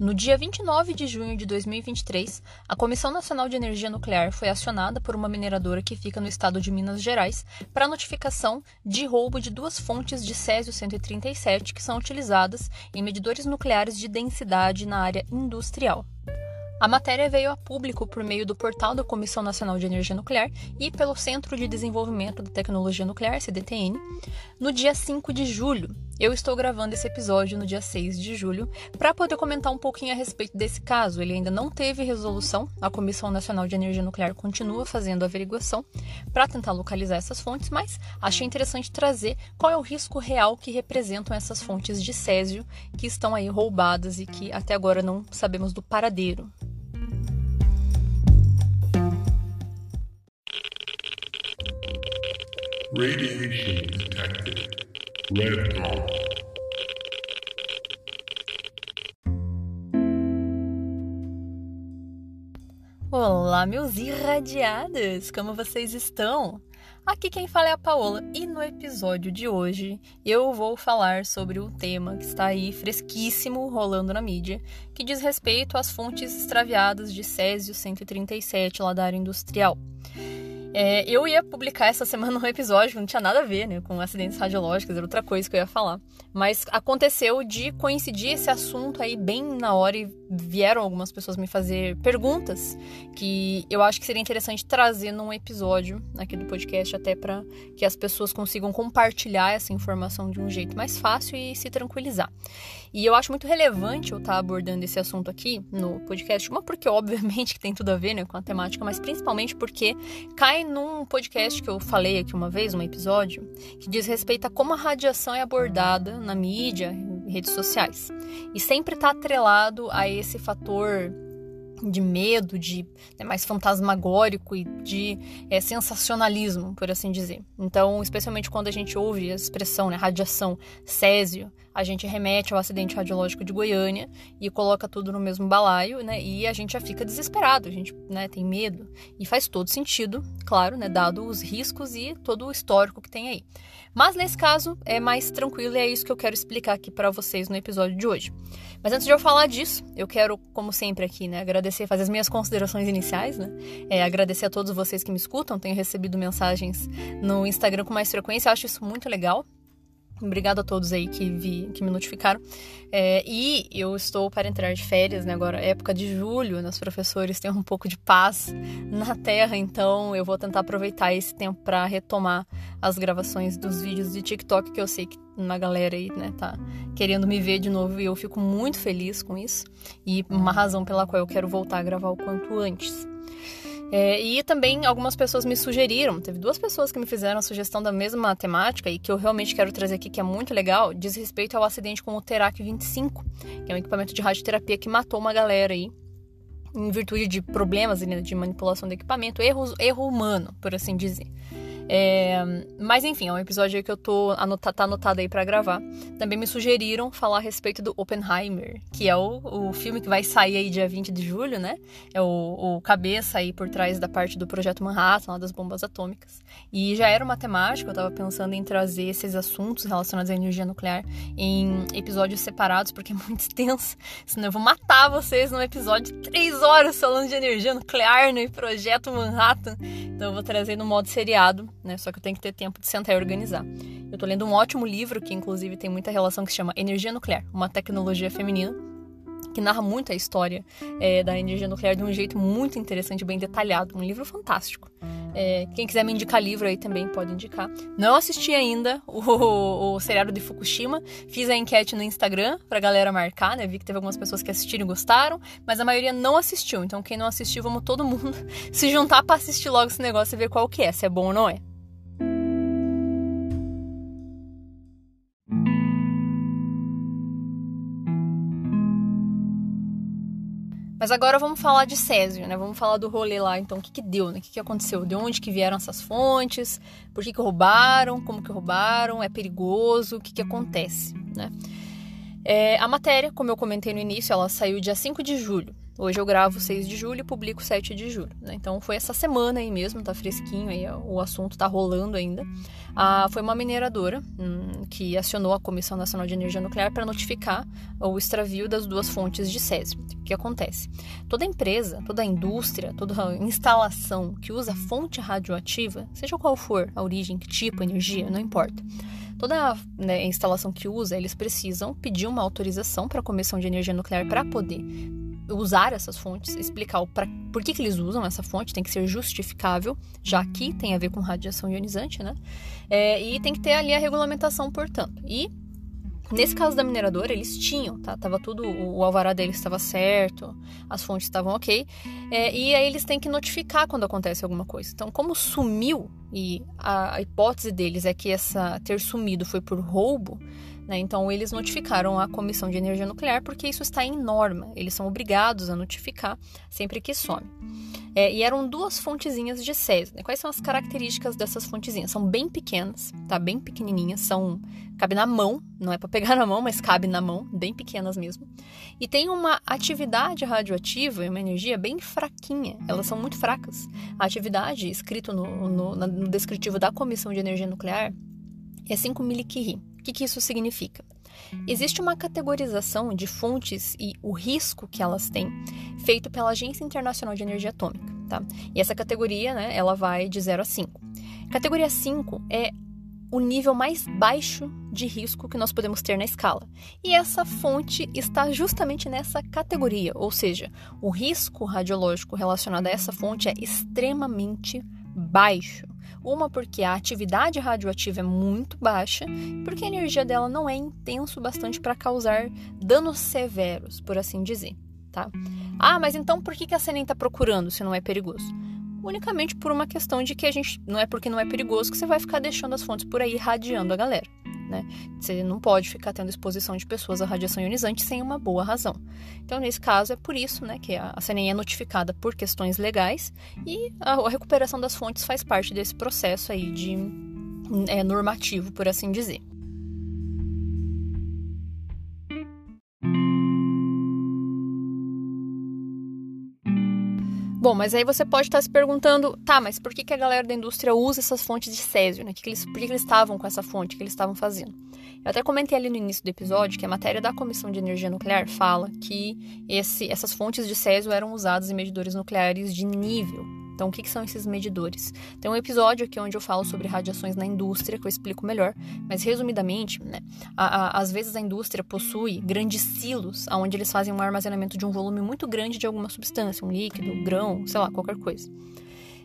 No dia 29 de junho de 2023, a Comissão Nacional de Energia Nuclear foi acionada por uma mineradora que fica no estado de Minas Gerais para notificação de roubo de duas fontes de césio-137 que são utilizadas em medidores nucleares de densidade na área industrial. A matéria veio a público por meio do portal da Comissão Nacional de Energia Nuclear e pelo Centro de Desenvolvimento da Tecnologia Nuclear, CDTN, no dia 5 de julho. Eu estou gravando esse episódio no dia 6 de julho para poder comentar um pouquinho a respeito desse caso. Ele ainda não teve resolução, a Comissão Nacional de Energia Nuclear continua fazendo averiguação para tentar localizar essas fontes, mas achei interessante trazer qual é o risco real que representam essas fontes de césio que estão aí roubadas e que até agora não sabemos do paradeiro. Radiation detected. Olá, meus irradiados! Como vocês estão? Aqui quem fala é a Paola e no episódio de hoje eu vou falar sobre um tema que está aí fresquíssimo rolando na mídia, que diz respeito às fontes extraviadas de Césio 137 lá da área industrial. É, eu ia publicar essa semana um episódio que não tinha nada a ver né, com acidentes radiológicos, era outra coisa que eu ia falar. Mas aconteceu de coincidir esse assunto aí bem na hora e vieram algumas pessoas me fazer perguntas que eu acho que seria interessante trazer num episódio aqui do podcast, até para que as pessoas consigam compartilhar essa informação de um jeito mais fácil e se tranquilizar. E eu acho muito relevante eu estar tá abordando esse assunto aqui no podcast, uma porque obviamente que tem tudo a ver né, com a temática, mas principalmente porque cai num podcast que eu falei aqui uma vez, um episódio, que diz respeito a como a radiação é abordada na mídia, redes sociais. E sempre está atrelado a esse fator de medo, de né, mais fantasmagórico e de é, sensacionalismo, por assim dizer. Então, especialmente quando a gente ouve a expressão né, radiação, césio, a gente remete ao acidente radiológico de Goiânia e coloca tudo no mesmo balaio, né? E a gente já fica desesperado, a gente né, tem medo. E faz todo sentido, claro, né? Dado os riscos e todo o histórico que tem aí. Mas nesse caso é mais tranquilo e é isso que eu quero explicar aqui para vocês no episódio de hoje. Mas antes de eu falar disso, eu quero, como sempre aqui, né, agradecer, fazer as minhas considerações iniciais, né? É, agradecer a todos vocês que me escutam, tenho recebido mensagens no Instagram com mais frequência, acho isso muito legal. Obrigada a todos aí que, vi, que me notificaram. É, e eu estou para entrar de férias, né? Agora, época de julho, né? os professores têm um pouco de paz na Terra, então eu vou tentar aproveitar esse tempo para retomar as gravações dos vídeos de TikTok, que eu sei que uma galera aí, né, tá querendo me ver de novo e eu fico muito feliz com isso. E uma razão pela qual eu quero voltar a gravar o quanto antes. É, e também algumas pessoas me sugeriram, teve duas pessoas que me fizeram a sugestão da mesma temática e que eu realmente quero trazer aqui, que é muito legal, diz respeito ao acidente com o Terac 25, que é um equipamento de radioterapia que matou uma galera aí, em virtude de problemas né, de manipulação do equipamento, erro, erro humano, por assim dizer. É, mas enfim, é um episódio que eu tô tá anotado aí para gravar. Também me sugeriram falar a respeito do Oppenheimer, que é o, o filme que vai sair aí dia 20 de julho, né? É o, o cabeça aí por trás da parte do projeto Manhattan, lá das bombas atômicas. E já era uma temática, eu tava pensando em trazer esses assuntos relacionados à energia nuclear em episódios separados, porque é muito extenso. Senão eu vou matar vocês num episódio de três horas falando de energia nuclear no projeto Manhattan. Então eu vou trazer no modo seriado né? Só que eu tenho que ter tempo de sentar e organizar. Eu tô lendo um ótimo livro que, inclusive, tem muita relação que se chama Energia Nuclear, uma tecnologia feminina que narra muito a história é, da energia nuclear de um jeito muito interessante, bem detalhado. Um livro fantástico. É, quem quiser me indicar livro aí também pode indicar. Não assisti ainda o, o, o seriado de Fukushima. Fiz a enquete no Instagram pra galera marcar, né? Vi que teve algumas pessoas que assistiram e gostaram, mas a maioria não assistiu. Então, quem não assistiu, vamos todo mundo se juntar para assistir logo esse negócio e ver qual que é, se é bom ou não é. Mas agora vamos falar de Césio, né? Vamos falar do rolê lá, então, o que que deu, né? O que que aconteceu? De onde que vieram essas fontes? Por que que roubaram? Como que roubaram? É perigoso? O que que acontece, né? É, a matéria, como eu comentei no início, ela saiu dia 5 de julho, Hoje eu gravo 6 de julho e publico 7 de julho. Né? Então foi essa semana aí mesmo, tá fresquinho aí, o assunto tá rolando ainda. Ah, foi uma mineradora hum, que acionou a Comissão Nacional de Energia Nuclear para notificar o extravio das duas fontes de césio. O que acontece? Toda empresa, toda indústria, toda instalação que usa fonte radioativa, seja qual for a origem, que tipo, energia, não importa. Toda né, instalação que usa, eles precisam pedir uma autorização para a Comissão de Energia Nuclear para poder usar essas fontes, explicar o pra, por que, que eles usam essa fonte, tem que ser justificável, já que tem a ver com radiação ionizante, né? É, e tem que ter ali a regulamentação, portanto. E Nesse caso da mineradora, eles tinham, tá? Tava tudo, o alvará deles estava certo, as fontes estavam ok. É, e aí eles têm que notificar quando acontece alguma coisa. Então, como sumiu, e a, a hipótese deles é que essa ter sumido foi por roubo, né? Então, eles notificaram a Comissão de Energia Nuclear porque isso está em norma. Eles são obrigados a notificar sempre que some. É, e eram duas fontezinhas de césio. Né? Quais são as características dessas fontezinhas? São bem pequenas, tá? Bem pequenininhas, são cabe na mão, não é para pegar na mão, mas cabe na mão, bem pequenas mesmo. E tem uma atividade radioativa e uma energia bem fraquinha. Elas são muito fracas. A atividade escrito no, no, no descritivo da Comissão de Energia Nuclear é 5 milicurie. O que, que isso significa? Existe uma categorização de fontes e o risco que elas têm, feito pela Agência Internacional de Energia Atômica, tá? E essa categoria, né, ela vai de 0 a 5. Categoria 5 é o nível mais baixo de risco que nós podemos ter na escala. E essa fonte está justamente nessa categoria, ou seja, o risco radiológico relacionado a essa fonte é extremamente baixo. Uma porque a atividade radioativa é muito baixa, porque a energia dela não é intenso bastante para causar danos severos, por assim dizer, tá? Ah, mas então por que a CNEM está procurando se não é perigoso? Unicamente por uma questão de que a gente não é porque não é perigoso que você vai ficar deixando as fontes por aí radiando a galera né? Você não pode ficar tendo exposição de pessoas à radiação ionizante sem uma boa razão. Então, nesse caso, é por isso né, que a CNI é notificada por questões legais e a, recuperação das fontes faz parte desse processo aí de é, normativo, por assim dizer. Bom, mas aí você pode estar se perguntando, tá, mas por que, que a galera da indústria usa essas fontes de césio, né? Que que eles, por que, que eles estavam com essa fonte, o que eles estavam fazendo? Eu até comentei ali no início do episódio que a matéria da Comissão de Energia Nuclear fala que esse, essas fontes de césio eram usadas em medidores nucleares de nível, então, o que, que, são esses medidores? Tem um episódio aqui onde eu falo sobre radiações na indústria, que eu explico melhor, mas resumidamente, né, a, a, às vezes a indústria possui grandes silos, onde eles fazem um armazenamento de um volume muito grande de alguma substância, um líquido, grão, sei lá, qualquer coisa.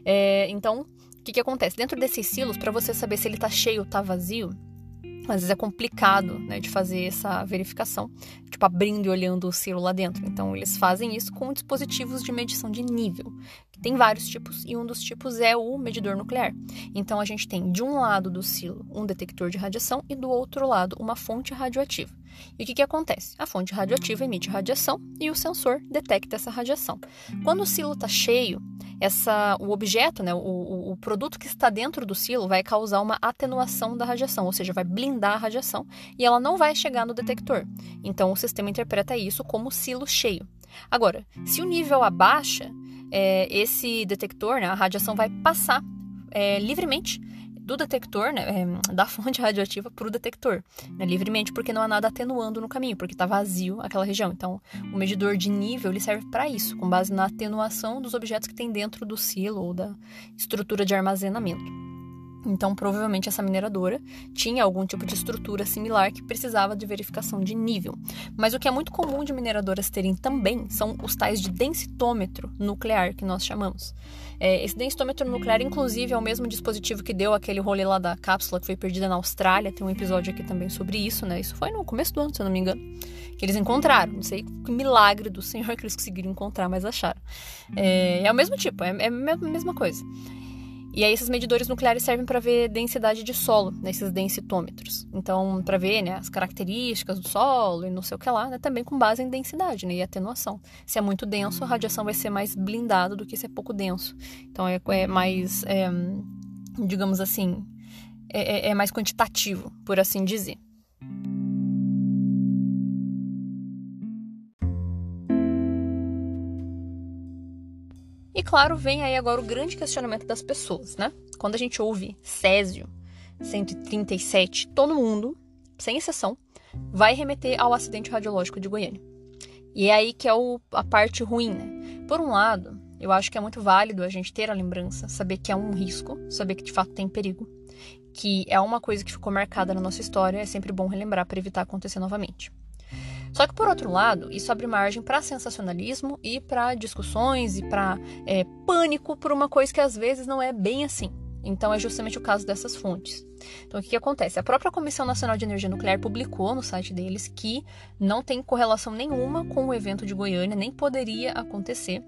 É, então, o que, que acontece? Dentro desses silos, para você saber se ele está cheio ou está vazio, às vezes é complicado né, de fazer essa verificação, tipo abrindo e olhando o silo lá dentro. Então, eles fazem isso com dispositivos de medição de nível. Tem vários tipos e um dos tipos é o medidor nuclear. Então, a gente tem de um lado do silo um detector de radiação e do outro lado uma fonte radioativa. E o que, que acontece? A fonte radioativa emite radiação e o sensor detecta essa radiação. Quando o silo está cheio, essa, o objeto, né, o, o produto que está dentro do silo vai causar uma atenuação da radiação, ou seja, vai blindar a radiação e ela não vai chegar no detector. Então o sistema interpreta isso como silo cheio. Agora, se o nível abaixa, é, esse detector, né, a radiação vai passar é, livremente do detector, né, é, da fonte radioativa para o detector, né, livremente, porque não há nada atenuando no caminho, porque está vazio aquela região. Então, o medidor de nível ele serve para isso, com base na atenuação dos objetos que tem dentro do silo ou da estrutura de armazenamento. Então, provavelmente essa mineradora tinha algum tipo de estrutura similar que precisava de verificação de nível. Mas o que é muito comum de mineradoras terem também são os tais de densitômetro nuclear, que nós chamamos. É, esse densitômetro nuclear, inclusive, é o mesmo dispositivo que deu aquele rolê lá da cápsula que foi perdida na Austrália. Tem um episódio aqui também sobre isso, né? Isso foi no começo do ano, se eu não me engano. Que eles encontraram. Não sei que milagre do Senhor que eles conseguiram encontrar, mas acharam. É, é o mesmo tipo, é, é a mesma coisa. E aí esses medidores nucleares servem para ver densidade de solo nesses densitômetros. Então, para ver né, as características do solo e não sei o que lá, né, também com base em densidade né, e atenuação. Se é muito denso, a radiação vai ser mais blindada do que se é pouco denso. Então, é, é mais, é, digamos assim, é, é, é mais quantitativo, por assim dizer. E claro, vem aí agora o grande questionamento das pessoas, né? Quando a gente ouve Césio 137, todo mundo, sem exceção, vai remeter ao acidente radiológico de Goiânia. E é aí que é o, a parte ruim, né? Por um lado, eu acho que é muito válido a gente ter a lembrança, saber que é um risco, saber que de fato tem perigo, que é uma coisa que ficou marcada na nossa história, é sempre bom relembrar para evitar acontecer novamente. Só que, por outro lado, isso abre margem para sensacionalismo e para discussões e para é, pânico por uma coisa que às vezes não é bem assim. Então, é justamente o caso dessas fontes. Então, o que, que, acontece? A própria Comissão Nacional de Energia Nuclear publicou no site deles que não tem correlação nenhuma com o evento de Goiânia, nem poderia acontecer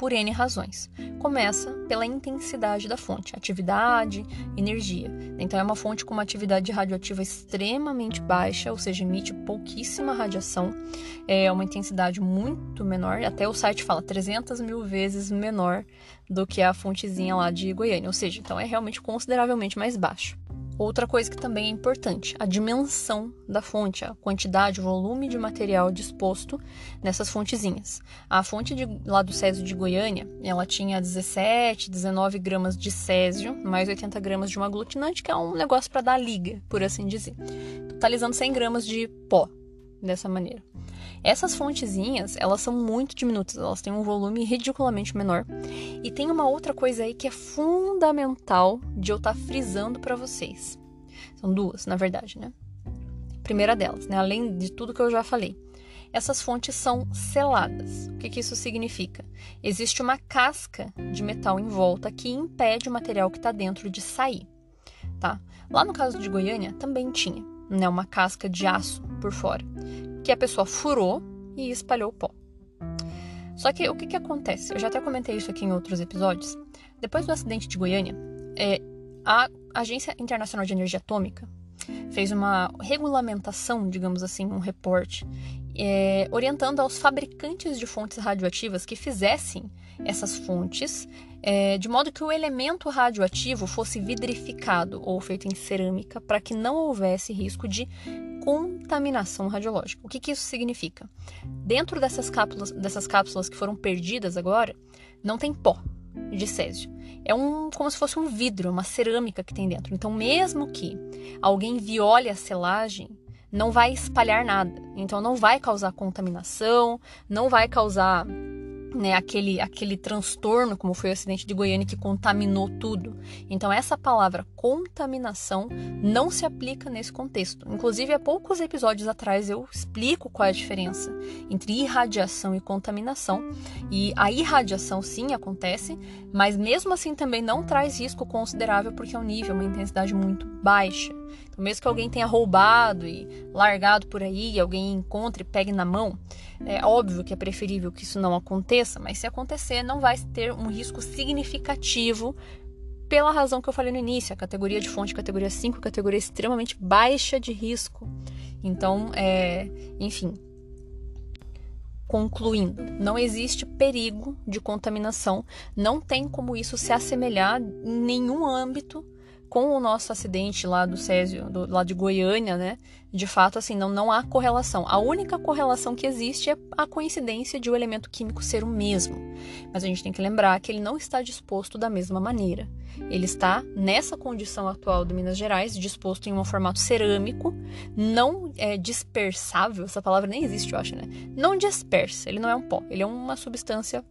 por N razões. Começa pela intensidade da fonte, atividade, energia. Então, é uma fonte com uma atividade radioativa extremamente baixa, ou seja, emite pouquíssima radiação, é uma intensidade muito menor, até o site fala 300 mil vezes menor do que a fontezinha lá de Goiânia, ou seja, então é realmente consideravelmente mais baixo. Outra coisa que também é importante, a dimensão da fonte, a quantidade, o volume de material disposto nessas fontezinhas. A fonte de, lá do Césio de Goiânia, ela tinha 17, 19 gramas de césio, mais 80 gramas de um aglutinante, que é um negócio para dar liga, por assim dizer. Totalizando 100 gramas de pó, dessa maneira. Essas fontezinhas, elas são muito diminutas, elas têm um volume ridiculamente menor. E tem uma outra coisa aí que é fundamental de eu estar tá frisando para vocês. São duas, na verdade, né? Primeira delas, né? Além de tudo que eu já falei. Essas fontes são seladas. O que, que isso significa? Existe uma casca de metal em volta que impede o material que está dentro de sair, tá? Lá no caso de Goiânia também tinha, né? Uma casca de aço por fora que a pessoa furou e espalhou o pó. Só que o que, que acontece? Eu já até comentei isso aqui em outros episódios. Depois do acidente de Goiânia, é, a Agência Internacional de Energia Atômica fez uma regulamentação, digamos assim, um reporte, é, orientando aos fabricantes de fontes radioativas que fizessem essas fontes é, de modo que o elemento radioativo fosse vidrificado ou feito em cerâmica para que não houvesse risco de contaminação radiológica. O que, que isso significa? Dentro dessas cápsulas, dessas cápsulas que foram perdidas agora, não tem pó de césio. É um como se fosse um vidro, uma cerâmica que tem dentro. Então, mesmo que alguém viole a selagem, não vai espalhar nada. Então, não vai causar contaminação, não vai causar né, aquele, aquele transtorno, como foi o acidente de Goiânia, que contaminou tudo. Então, essa palavra contaminação não se aplica nesse contexto. Inclusive, há poucos episódios atrás eu explico qual é a diferença entre irradiação e contaminação. E a irradiação, sim, acontece, mas mesmo assim também não traz risco considerável, porque é um nível, uma intensidade muito baixa. Então, mesmo que alguém tenha roubado e largado por aí, e alguém encontre e pegue na mão, é óbvio que é preferível que isso não aconteça, mas se acontecer, não vai ter um risco significativo pela razão que eu falei no início, a categoria de fonte, categoria 5, categoria extremamente baixa de risco. Então, é, enfim, concluindo, não existe perigo de contaminação, não tem como isso se assemelhar em nenhum âmbito com o nosso acidente lá do Césio, do, lá de Goiânia, né? De fato, assim, não, não há correlação. A única correlação que existe é a coincidência de o elemento químico ser o mesmo. Mas a gente tem que lembrar que ele não está disposto da mesma maneira. Ele está, nessa condição atual do Minas Gerais, disposto em um formato cerâmico, não é dispersável, essa palavra nem existe, eu acho, né? Não dispersa, ele não é um pó, ele é uma substância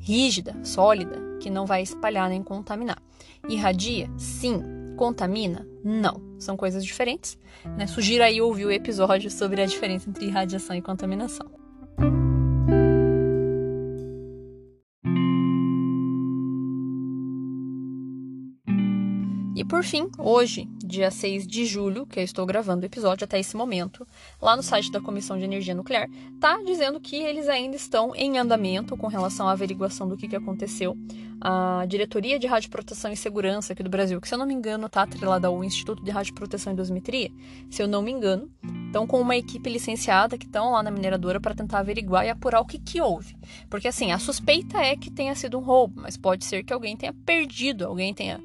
rígida, sólida, que não vai espalhar nem contaminar. Irradia? Sim, contamina? Não. São coisas diferentes. Né? Sugiro aí ouvir o episódio sobre a diferença entre radiação e contaminação. Por fim, hoje, dia 6 de julho, que eu estou gravando o episódio até esse momento, lá no site da Comissão de Energia Nuclear, tá dizendo que eles ainda estão em andamento com relação à averiguação do que, que aconteceu. A Diretoria de Radioproteção e Segurança aqui do Brasil, que se eu não me engano está atrelada ao Instituto de Radioproteção e Dosimetria, se eu não me engano, estão com uma equipe licenciada que estão lá na mineradora para tentar averiguar e apurar o que, que houve. Porque assim, a suspeita é que tenha sido um roubo, mas pode ser que alguém tenha perdido, alguém tenha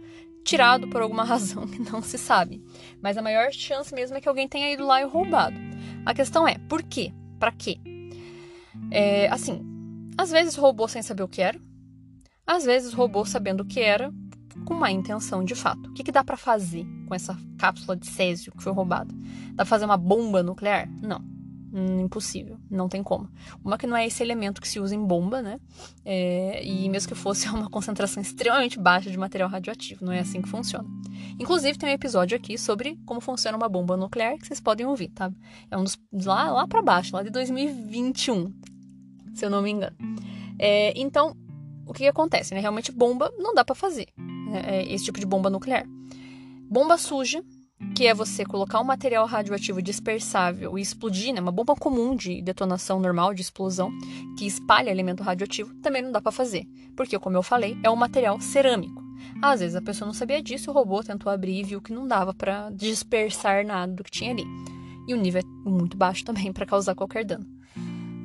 tirado por alguma razão que não se sabe. Mas a maior chance mesmo é que alguém tenha ido lá e roubado. A questão é, por quê? Para quê? É, assim, às vezes roubou sem saber o que era. Às vezes roubou sabendo o que era, com má intenção de fato. O que, que dá para fazer com essa cápsula de césio que foi roubada? Dá pra fazer uma bomba nuclear? Não. Hum, impossível, não tem como. Uma que não é esse elemento que se usa em bomba, né? É, e mesmo que fosse uma concentração extremamente baixa de material radioativo, não é assim que funciona. Inclusive tem um episódio aqui sobre como funciona uma bomba nuclear que vocês podem ouvir, tá? É um dos lá lá para baixo, lá de 2021, se eu não me engano. É, então o que, que, acontece? Né? Realmente bomba não dá para fazer, né? É esse tipo de bomba nuclear. Bomba suja que é você colocar um material radioativo dispersável e explodir, né, uma bomba comum de detonação normal, de explosão, que espalha elemento radioativo, também não dá para fazer, porque, como eu falei, é um material cerâmico. Às vezes a pessoa não sabia disso, o robô tentou abrir e viu que não dava para dispersar nada do que tinha ali. E o nível é muito baixo também para causar qualquer dano.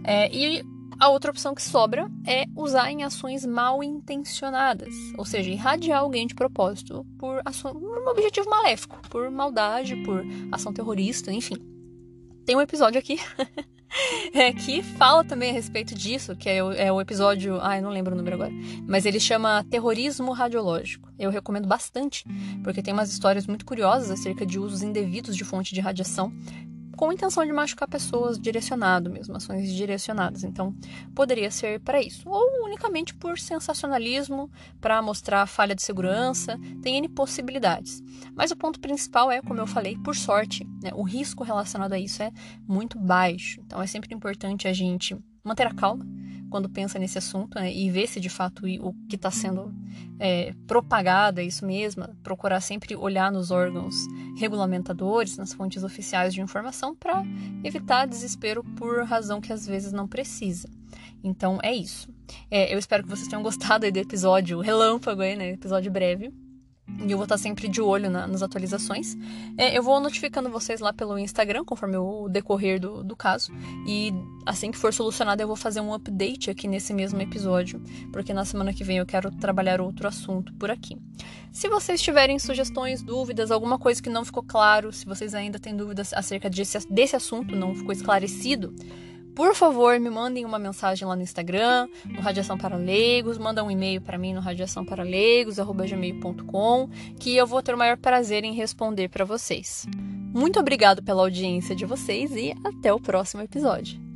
É, e a outra opção que sobra é usar em ações mal intencionadas, ou seja, irradiar alguém de propósito por, ação, por um objetivo maléfico, por maldade, por ação terrorista, enfim. Tem um episódio aqui é, que fala também a respeito disso, que é o, é o episódio. Ai, não lembro o número agora. Mas ele chama Terrorismo Radiológico. Eu recomendo bastante, porque tem umas histórias muito curiosas acerca de usos indevidos de fonte de radiação com intenção de machucar pessoas direcionado mesmo, ações direcionadas. Então, poderia ser para isso. Ou unicamente por sensacionalismo, para mostrar falha de segurança, tem N possibilidades. Mas o ponto principal é, como eu falei, por sorte, né, o risco relacionado a isso é muito baixo. Então, é sempre importante a gente manter a calma quando pensa nesse assunto né, e ver se de fato o que está sendo é, propagado é isso mesmo, procurar sempre olhar nos órgãos regulamentadores, nas fontes oficiais de informação, para evitar desespero por razão que às vezes não precisa. Então é isso. É, eu espero que vocês tenham gostado do episódio relâmpago, aí, né, episódio breve. E eu vou estar sempre de olho na, nas atualizações. É, eu vou notificando vocês lá pelo Instagram, conforme o decorrer do, do caso. E assim que for solucionado, eu vou fazer um update aqui nesse mesmo episódio. Porque na semana que vem eu quero trabalhar outro assunto por aqui. Se vocês tiverem sugestões, dúvidas, alguma coisa que não ficou claro, se vocês ainda têm dúvidas acerca desse, desse assunto, não ficou esclarecido por favor, me mandem uma mensagem lá no Instagram, no Radiação para Leigos, manda um e-mail para mim no radiaçãoparalegos@gmail.com, que eu vou ter o maior prazer em responder para vocês. Muito obrigado pela audiência de vocês e até o próximo episódio.